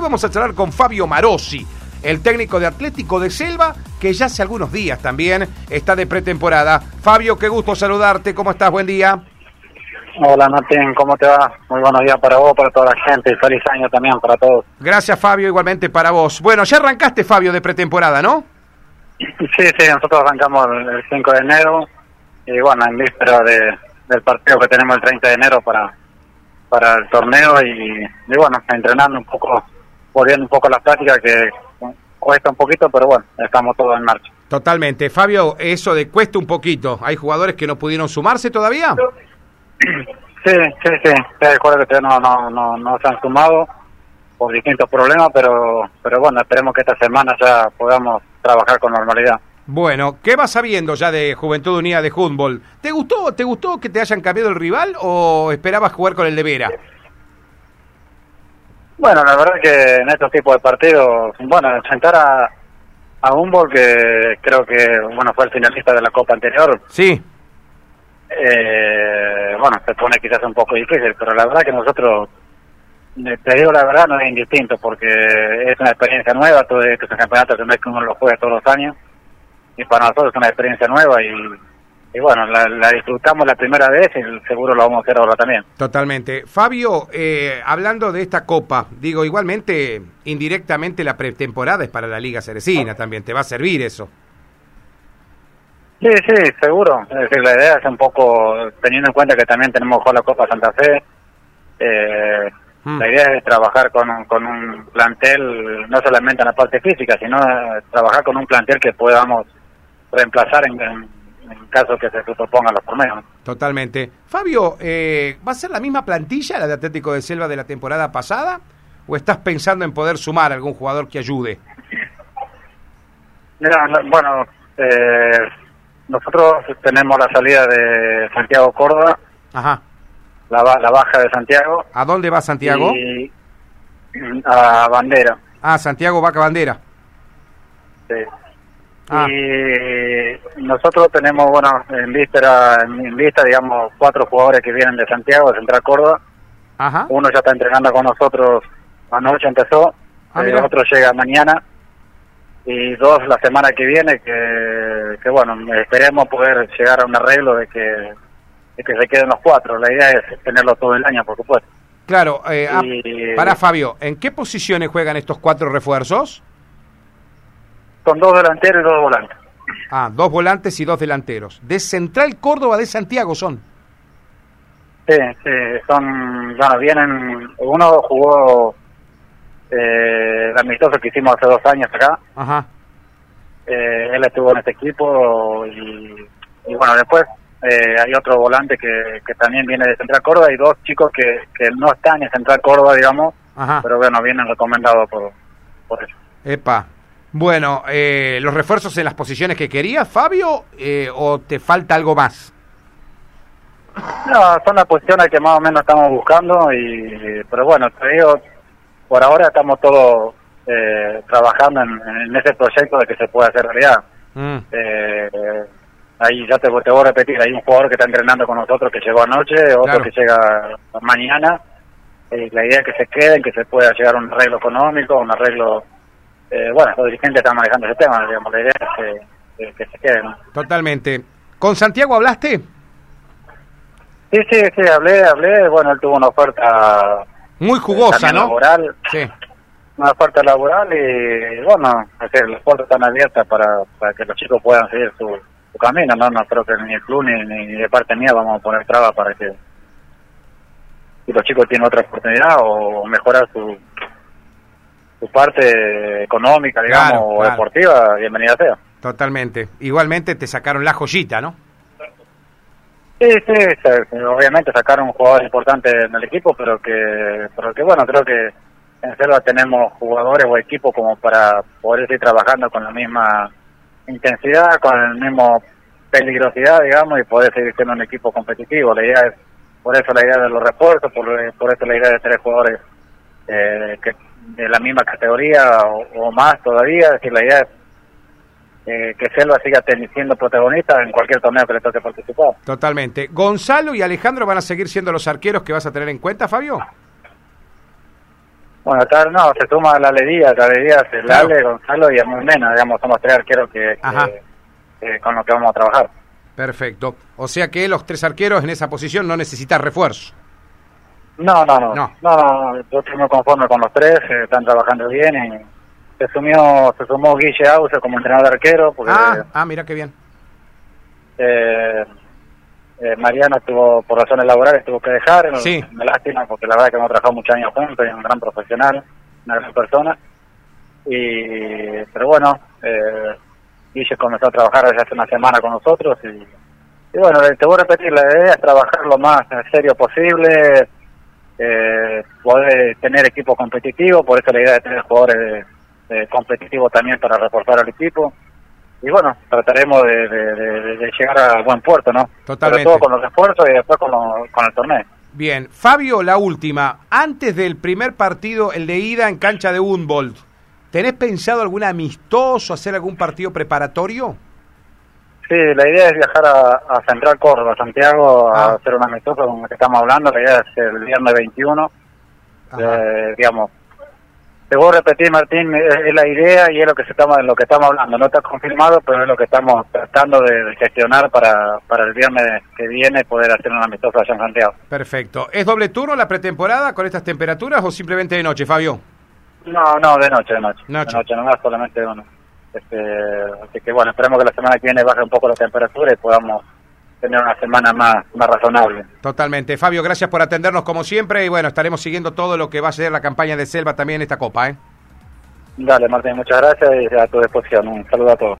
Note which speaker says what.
Speaker 1: Vamos a charlar con Fabio Marosi, el técnico de Atlético de Selva, que ya hace algunos días también está de pretemporada. Fabio, qué gusto saludarte, ¿cómo estás? Buen día.
Speaker 2: Hola Martín, ¿cómo te va? Muy buenos días para vos, para toda la gente y feliz año también para todos.
Speaker 1: Gracias Fabio, igualmente para vos. Bueno, ya arrancaste Fabio de pretemporada, ¿no?
Speaker 2: Sí, sí, nosotros arrancamos el 5 de enero y bueno, en víspera de, del partido que tenemos el 30 de enero para, para el torneo y, y bueno, entrenando un poco volviendo un poco a las prácticas que cuesta un poquito, pero bueno, estamos todos en marcha.
Speaker 1: Totalmente. Fabio, eso de cuesta un poquito. ¿Hay jugadores que no pudieron sumarse todavía?
Speaker 2: Sí, sí, sí. Hay jugadores que no, no, no, no se han sumado por distintos problemas, pero, pero bueno, esperemos que esta semana ya podamos trabajar con normalidad.
Speaker 1: Bueno, ¿qué vas sabiendo ya de Juventud Unida de Fútbol? ¿Te gustó, ¿Te gustó que te hayan cambiado el rival o esperabas jugar con el de Vera?
Speaker 2: Bueno, la verdad que en estos tipos de partidos, bueno, enfrentar a, a Humboldt, que creo que bueno fue el finalista de la Copa anterior.
Speaker 1: Sí.
Speaker 2: Eh, bueno, se pone quizás un poco difícil, pero la verdad que nosotros, eh, te digo la verdad, no es indistinto, porque es una experiencia nueva, todo este campeonato que no es que uno lo juega todos los años, y para nosotros es una experiencia nueva y y bueno, la, disfrutamos la primera vez y seguro lo vamos a hacer ahora también.
Speaker 1: Totalmente. Fabio, eh, hablando de esta copa, digo, igualmente, indirectamente la pretemporada es para la Liga Ceresina también, ¿te va a servir eso?
Speaker 2: Sí, sí, seguro. Es decir, la idea es un poco, teniendo en cuenta que también tenemos la Copa Santa Fe, eh, hmm. la idea es trabajar con, con un plantel, no solamente en la parte física, sino trabajar con un plantel que podamos reemplazar en en caso que se propongan los torneos.
Speaker 1: Totalmente. Fabio, eh, ¿va a ser la misma plantilla la de Atlético de Selva de la temporada pasada? ¿O estás pensando en poder sumar algún jugador que ayude?
Speaker 2: Mira, bueno, eh, nosotros tenemos la salida de Santiago Córdoba.
Speaker 1: Ajá.
Speaker 2: La, la baja de Santiago.
Speaker 1: ¿A dónde va Santiago?
Speaker 2: a Bandera.
Speaker 1: Ah, Santiago Vaca Bandera.
Speaker 2: Sí. Ah. Y nosotros tenemos, bueno, en vista, en vista, digamos, cuatro jugadores que vienen de Santiago, de Central Córdoba. Ajá. Uno ya está entrenando con nosotros, anoche empezó, ah, el otro llega mañana. Y dos la semana que viene, que, que bueno, esperemos poder llegar a un arreglo de que, de que se queden los cuatro. La idea es tenerlo todo el año, por supuesto.
Speaker 1: Claro, eh, ah, para Fabio, ¿en qué posiciones juegan estos cuatro refuerzos?
Speaker 2: Con dos delanteros y dos volantes.
Speaker 1: Ah, dos volantes y dos delanteros. De Central Córdoba de Santiago son.
Speaker 2: Sí, sí, son, bueno, vienen, uno jugó eh, el amistoso que hicimos hace dos años acá. Ajá. Eh, él estuvo en este equipo y, y bueno, después eh, hay otro volante que, que también viene de Central Córdoba y dos chicos que, que no están en Central Córdoba, digamos, Ajá. pero bueno, vienen recomendados por, por eso.
Speaker 1: Epa, bueno, eh, ¿los refuerzos en las posiciones que querías, Fabio, eh, o te falta algo más?
Speaker 2: No, son las posiciones que más o menos estamos buscando, y pero bueno, te digo, por ahora estamos todos eh, trabajando en, ese proyecto de que se pueda hacer realidad. Mm. ahí ya te, te, voy a repetir, hay un jugador que está entrenando con nosotros que llegó anoche, otro que llega mañana. la idea es que se queden, que se pueda llegar a un arreglo económico, un arreglo eh, bueno, los dirigentes están manejando ese tema, digamos, la idea es que, se queden.
Speaker 1: Totalmente. ¿Con Santiago hablaste?
Speaker 2: Sí, sí, sí, hablé, hablé, bueno, él tuvo una oferta...
Speaker 1: Muy jugosa, ¿no?
Speaker 2: Laboral, sí. Una oferta laboral y, bueno, las puertas están abiertas para, para que los chicos puedan seguir su, camino, ¿no? No creo que ni el club ni, ni de parte mía vamos a poner trabas para que si los chicos tienen otra oportunidad o mejorar su, su parte económica, digamos, o deportiva, bienvenida sea.
Speaker 1: Totalmente. Igualmente te sacaron la joyita, ¿no?
Speaker 2: Sí, sí, obviamente sacaron un jugador importante en el equipo, pero que, pero que bueno, creo que en Selva tenemos jugadores o equipos como para poder seguir trabajando con la misma intensidad, con el mismo peligrosidad, digamos, y poder seguir siendo un equipo competitivo. La idea es, por eso la idea de los refuerzos, por, por eso la idea de tres jugadores eh, que de la misma categoría o, más todavía, es decir, la idea es eh, que Selva siga siendo protagonista en cualquier torneo que le toque participar.
Speaker 1: Totalmente. ¿Gonzalo y Alejandro van a seguir siendo los arqueros que vas a tener en cuenta, Fabio?
Speaker 2: Bueno, acá no, se suma la Alegría, la Alegría es el. Ale, Gonzalo y Amor Mena, digamos, somos tres arqueros que, que con los que vamos a trabajar.
Speaker 1: Perfecto. O sea que los tres arqueros en esa posición no necesitan refuerzo.
Speaker 2: No, no, no,
Speaker 1: No.
Speaker 2: no, no, yo estoy muy conforme con los tres, eh, están trabajando bien y se sumió, se sumó Guille Auser como entrenador de arquero, porque
Speaker 1: Ah, ah, mira qué bien.
Speaker 2: eh, eh, Mariano tuvo, por razones laborales, tuvo que dejar,
Speaker 1: Sí.
Speaker 2: me lástima porque la verdad que hemos trabajado muchos años juntos, y es un gran profesional, una gran persona, y pero bueno, eh, Guille comenzó a trabajar desde hace una semana con nosotros y, y bueno, te voy a repetir, la idea es trabajar lo más serio posible, eh, poder tener equipo competitivo, por eso la idea de tener jugadores eh, competitivos también para reforzar al equipo. Y bueno, trataremos de, de- de- de llegar a buen puerto, ¿no?
Speaker 1: Totalmente.
Speaker 2: Sobre todo con los esfuerzos y después con, lo- con el torneo.
Speaker 1: Bien. Fabio, la última. Antes del primer partido, el de ida en cancha de Humboldt, ¿tenés pensado algún amistoso, hacer algún partido preparatorio?
Speaker 2: Sí, la idea es viajar a, a Central Córdoba, Santiago,
Speaker 1: Ah.
Speaker 2: a hacer un amistoso con el que estamos hablando. La idea es el viernes 21.
Speaker 1: Ajá.
Speaker 2: Eh, digamos, te voy a repetir, Martín, es, es la idea y es lo que se estamos, lo que estamos hablando. No está confirmado, pero es lo que estamos tratando de, de gestionar para, para el viernes que viene poder hacer un amistoso allá en Santiago.
Speaker 1: Perfecto. ¿Es doble turno la pretemporada con estas temperaturas o simplemente de noche, Fabio?
Speaker 2: No, no, de noche, de noche.
Speaker 1: Noche.
Speaker 2: De noche nomás, solamente uno. Este, así que bueno, esperemos que la semana que viene baje un poco la temperatura y podamos tener una semana más, más razonable.
Speaker 1: Totalmente. Fabio, gracias por atendernos como siempre y bueno, estaremos siguiendo todo lo que va a ser la campaña de Selva también en esta Copa, ¿eh?
Speaker 2: Dale, Martín, muchas gracias y a tu disposición. Un saludo a todos.